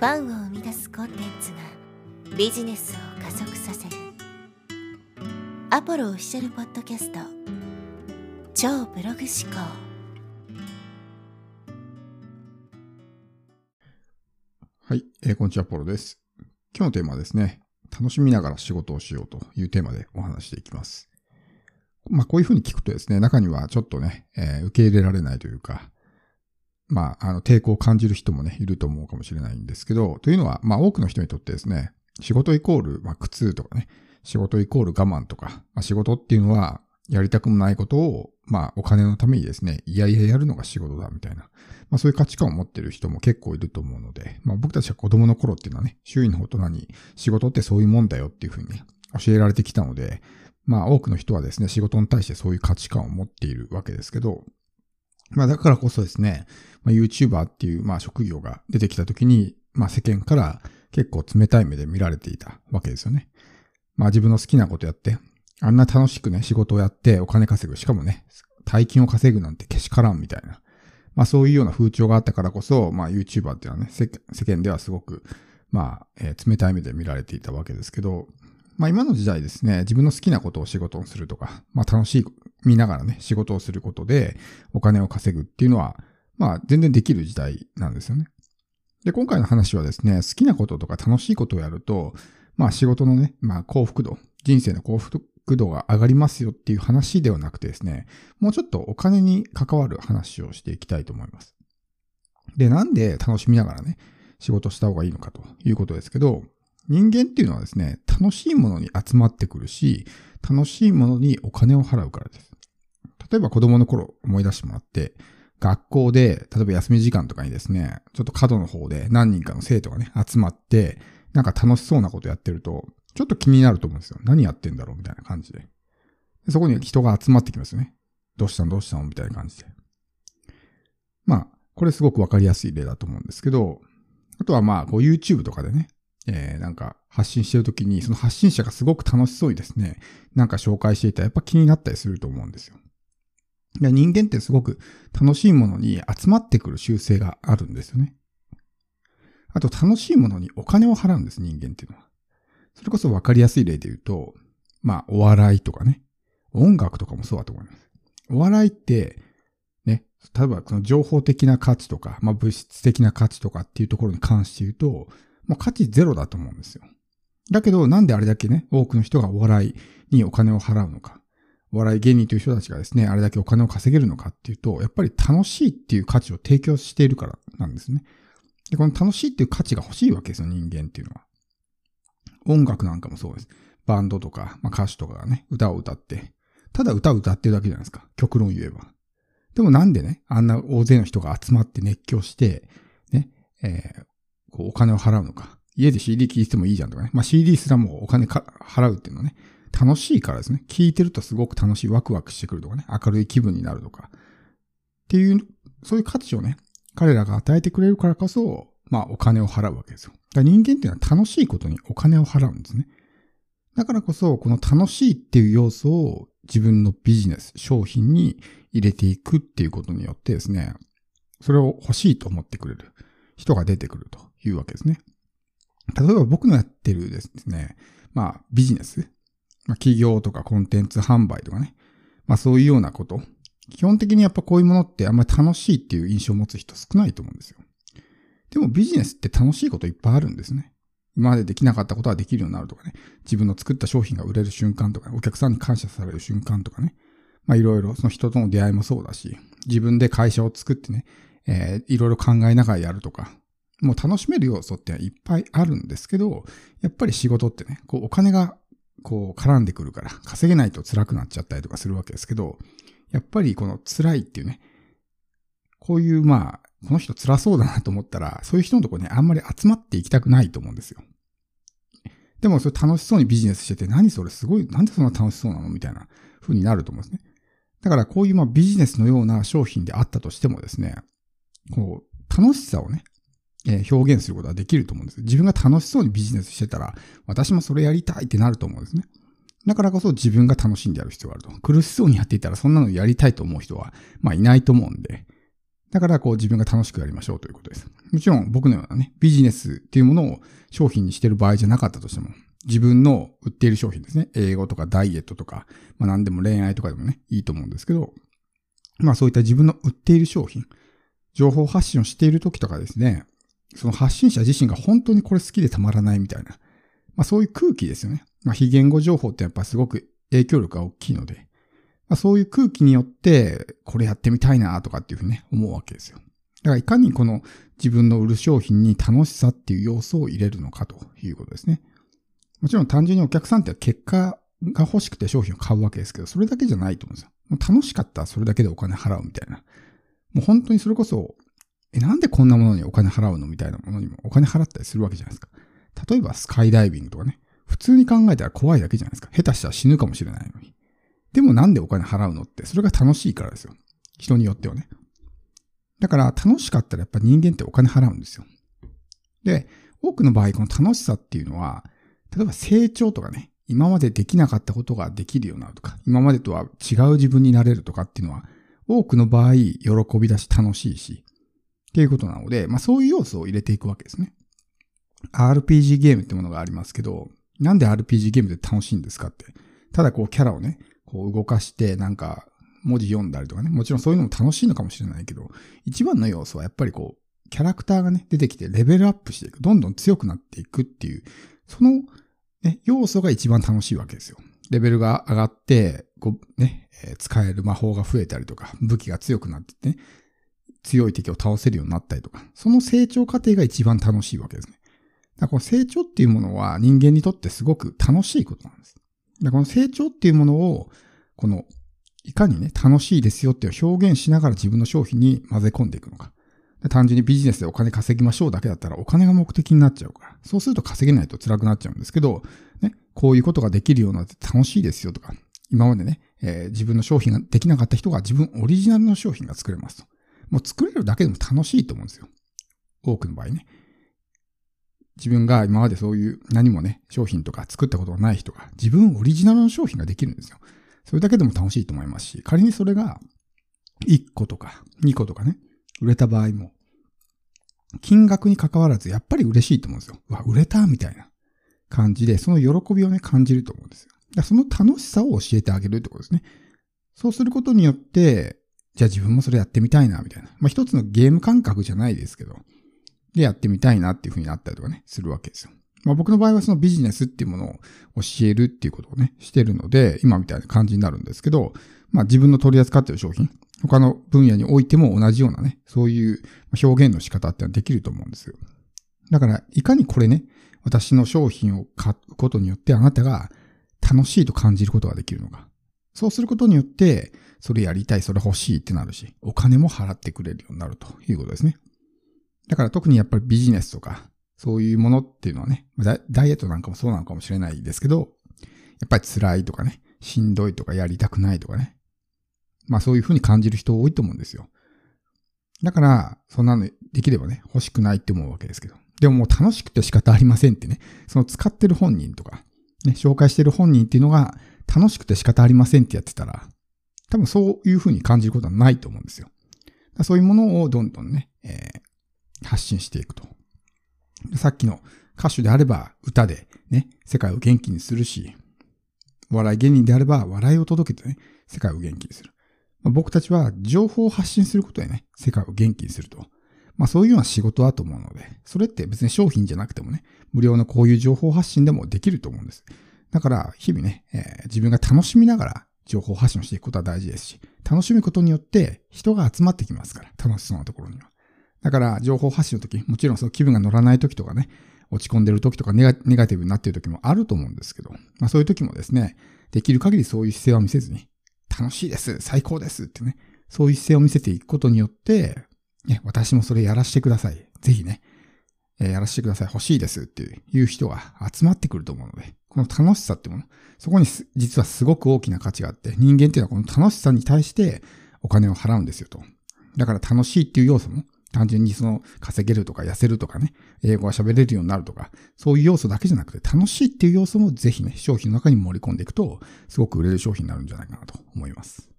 ファンを生み出すコンテンツがビジネスを加速させるアポロオフィシャルポッドキャスト超ブログ思考はい、えー、こんにちは、ポロです。今日のテーマはですね、楽しみながら仕事をしようというテーマでお話していきます。まあ、こういうふうに聞くとですね、中にはちょっとね、えー、受け入れられないというか、まあ、あの、抵抗を感じる人もね、いると思うかもしれないんですけど、というのは、まあ、多くの人にとってですね、仕事イコール、まあ、苦痛とかね、仕事イコール我慢とか、まあ、仕事っていうのは、やりたくもないことを、まあ、お金のためにですね、いやいややるのが仕事だ、みたいな。まあ、そういう価値観を持ってる人も結構いると思うので、まあ、僕たちは子供の頃っていうのはね、周囲の大人に仕事ってそういうもんだよっていうふうにね、教えられてきたので、まあ、多くの人はですね、仕事に対してそういう価値観を持っているわけですけど、まあだからこそですね、まあ、YouTuber っていうまあ職業が出てきた時に、まあ世間から結構冷たい目で見られていたわけですよね。まあ自分の好きなことやって、あんな楽しくね、仕事をやってお金稼ぐ。しかもね、大金を稼ぐなんてけしからんみたいな。まあそういうような風潮があったからこそ、まあ YouTuber っていうのはね、世間ではすごく、まあ、えー、冷たい目で見られていたわけですけど、まあ今の時代ですね、自分の好きなことを仕事をするとか、まあ楽しい、見ながらね、仕事をすることでお金を稼ぐっていうのは、まあ全然できる時代なんですよね。で、今回の話はですね、好きなこととか楽しいことをやると、まあ仕事のね、まあ幸福度、人生の幸福度が上がりますよっていう話ではなくてですね、もうちょっとお金に関わる話をしていきたいと思います。で、なんで楽しみながらね、仕事した方がいいのかということですけど、人間っていうのはですね、楽しいものに集まってくるし、楽しいものにお金を払うからです。例えば子供の頃思い出してもらって、学校で、例えば休み時間とかにですね、ちょっと角の方で何人かの生徒がね、集まって、なんか楽しそうなことやってると、ちょっと気になると思うんですよ。何やってんだろうみたいな感じで。でそこに人が集まってきますよね。どうしたのどうしたのみたいな感じで。まあ、これすごくわかりやすい例だと思うんですけど、あとはまあ、こう YouTube とかでね、えー、なんか発信してるときに、その発信者がすごく楽しそうにですね、なんか紹介していたらやっぱ気になったりすると思うんですよ。で人間ってすごく楽しいものに集まってくる習性があるんですよね。あと楽しいものにお金を払うんです、人間っていうのは。それこそわかりやすい例で言うと、まあ、お笑いとかね、音楽とかもそうだと思います。お笑いって、ね、例えばその情報的な価値とか、まあ物質的な価値とかっていうところに関して言うと、もう価値ゼロだと思うんですよ。だけど、なんであれだけね、多くの人がお笑いにお金を払うのか。お笑い芸人という人たちがですね、あれだけお金を稼げるのかっていうと、やっぱり楽しいっていう価値を提供しているからなんですね。で、この楽しいっていう価値が欲しいわけですよ、人間っていうのは。音楽なんかもそうです。バンドとか、まあ、歌手とかがね、歌を歌って、ただ歌を歌ってるだけじゃないですか。極論言えば。でもなんでね、あんな大勢の人が集まって熱狂して、ね、えー、こうお金を払うのか。家で CD 聴いてもいいじゃんとかね。まあ CD すらもお金か払うっていうのはね、楽しいからですね。聴いてるとすごく楽しい、ワクワクしてくるとかね、明るい気分になるとか。っていう、そういう価値をね、彼らが与えてくれるからこそ、まあお金を払うわけですよ。だ人間っていうのは楽しいことにお金を払うんですね。だからこそ、この楽しいっていう要素を自分のビジネス、商品に入れていくっていうことによってですね、それを欲しいと思ってくれる人が出てくるというわけですね。例えば僕のやってるですね、まあビジネス、まあ、企業とかコンテンツ販売とかね、まあそういうようなこと、基本的にやっぱこういうものってあんまり楽しいっていう印象を持つ人少ないと思うんですよ。でもビジネスって楽しいこといっぱいあるんですね。今までできなかったことはできるようになるとかね。自分の作った商品が売れる瞬間とか、ね、お客さんに感謝される瞬間とかね。まあいろいろ、その人との出会いもそうだし、自分で会社を作ってね、えー、いろいろ考えながらやるとか、もう楽しめる要素っていっぱいあるんですけど、やっぱり仕事ってね、こうお金がこう絡んでくるから、稼げないと辛くなっちゃったりとかするわけですけど、やっぱりこの辛いっていうね、こういうまあ、この人辛そうだなと思ったら、そういう人のとこね、あんまり集まっていきたくないと思うんですよ。でもそれ楽しそうにビジネスしてて、何それすごい、なんでそんな楽しそうなのみたいな風になると思うんですね。だからこういうまあビジネスのような商品であったとしてもですね、こう、楽しさをね、え表現することはできると思うんです。自分が楽しそうにビジネスしてたら、私もそれやりたいってなると思うんですね。だからこそ自分が楽しんでやる必要があると。苦しそうにやっていたらそんなのやりたいと思う人は、まあいないと思うんで。だからこう自分が楽しくやりましょうということです。もちろん僕のようなね、ビジネスっていうものを商品にしてる場合じゃなかったとしても、自分の売っている商品ですね。英語とかダイエットとか、まあ何でも恋愛とかでもね、いいと思うんですけど、まあそういった自分の売っている商品、情報発信をしている時とかですね、その発信者自身が本当にこれ好きでたまらないみたいな、まあそういう空気ですよね。まあ非言語情報ってやっぱすごく影響力が大きいので、まあ、そういう空気によって、これやってみたいなとかっていうふうにね、思うわけですよ。だからいかにこの自分の売る商品に楽しさっていう要素を入れるのかということですね。もちろん単純にお客さんって結果が欲しくて商品を買うわけですけど、それだけじゃないと思うんですよ。楽しかったらそれだけでお金払うみたいな。もう本当にそれこそ、え、なんでこんなものにお金払うのみたいなものにもお金払ったりするわけじゃないですか。例えばスカイダイビングとかね。普通に考えたら怖いだけじゃないですか。下手したら死ぬかもしれないのに。でもなんでお金払うのって、それが楽しいからですよ。人によってはね。だから楽しかったらやっぱ人間ってお金払うんですよ。で、多くの場合この楽しさっていうのは、例えば成長とかね、今までできなかったことができるようになるとか、今までとは違う自分になれるとかっていうのは、多くの場合喜びだし楽しいし、っていうことなので、まあそういう要素を入れていくわけですね。RPG ゲームってものがありますけど、なんで RPG ゲームで楽しいんですかって。ただこうキャラをね、こう動かしてなんか文字読んだりとかね、もちろんそういうのも楽しいのかもしれないけど、一番の要素はやっぱりこう、キャラクターがね、出てきてレベルアップしていく。どんどん強くなっていくっていう、その、ね、要素が一番楽しいわけですよ。レベルが上がって、こう、ね、えー、使える魔法が増えたりとか、武器が強くなってね、強い敵を倒せるようになったりとか、その成長過程が一番楽しいわけですね。だからこの成長っていうものは人間にとってすごく楽しいことなんです。だこの成長っていうものを、この、いかにね、楽しいですよっていう表現しながら自分の商品に混ぜ込んでいくのか。単純にビジネスでお金稼ぎましょうだけだったらお金が目的になっちゃうから。そうすると稼げないと辛くなっちゃうんですけど、ね、こういうことができるようになって楽しいですよとか、今までね、えー、自分の商品ができなかった人が自分オリジナルの商品が作れますと。もう作れるだけでも楽しいと思うんですよ。多くの場合ね。自分が今までそういう何もね、商品とか作ったことがない人が自分オリジナルの商品ができるんですよ。それだけでも楽しいと思いますし、仮にそれが1個とか2個とかね、売れた場合も、金額に関わらずやっぱり嬉しいと思うんですよ。うわ、売れたみたいな感じで、その喜びをね、感じると思うんですよ。その楽しさを教えてあげるってことですね。そうすることによって、じゃあ自分もそれやってみたいな、みたいな。まあ一つのゲーム感覚じゃないですけど、でやってみたいなっていうふうになったりとかね、するわけですよ。まあ僕の場合はそのビジネスっていうものを教えるっていうことをね、してるので、今みたいな感じになるんですけど、まあ自分の取り扱っている商品、他の分野においても同じようなね、そういう表現の仕方ってのはできると思うんですよ。だから、いかにこれね、私の商品を買うことによってあなたが楽しいと感じることができるのか。そうすることによって、それやりたい、それ欲しいってなるし、お金も払ってくれるようになるということですね。だから特にやっぱりビジネスとか、そういうものっていうのはね、ダイエットなんかもそうなのかもしれないですけど、やっぱり辛いとかね、しんどいとかやりたくないとかね。まあそういうふうに感じる人多いと思うんですよ。だから、そんなのできればね、欲しくないって思うわけですけど。でももう楽しくて仕方ありませんってね、その使ってる本人とか、ね、紹介してる本人っていうのが楽しくて仕方ありませんってやってたら、多分そういうふうに感じることはないと思うんですよ。そういうものをどんどんね、えー、発信していくと。さっきの歌手であれば歌でね、世界を元気にするし、笑い芸人であれば笑いを届けてね、世界を元気にする。まあ、僕たちは情報を発信することでね、世界を元気にすると。まあそういうような仕事だと思うので、それって別に商品じゃなくてもね、無料のこういう情報発信でもできると思うんです。だから日々ね、えー、自分が楽しみながら情報発信をしていくことは大事ですし、楽しむことによって人が集まってきますから、楽しそうなところには。だから、情報発信の時、もちろんその気分が乗らない時とかね、落ち込んでる時とかネガネガティブになってる時もあると思うんですけど、まあそういう時もですね、できる限りそういう姿勢は見せずに、楽しいです、最高ですってね、そういう姿勢を見せていくことによって、ね、私もそれやらせてください。ぜひね、えー、やらせてください。欲しいですっていう人が集まってくると思うので、この楽しさってもの、そこに実はすごく大きな価値があって、人間っていうのはこの楽しさに対してお金を払うんですよと。だから楽しいっていう要素も単純にその稼げるとか痩せるとかね、英語が喋れるようになるとか、そういう要素だけじゃなくて楽しいっていう要素もぜひね、商品の中に盛り込んでいくと、すごく売れる商品になるんじゃないかなと思います。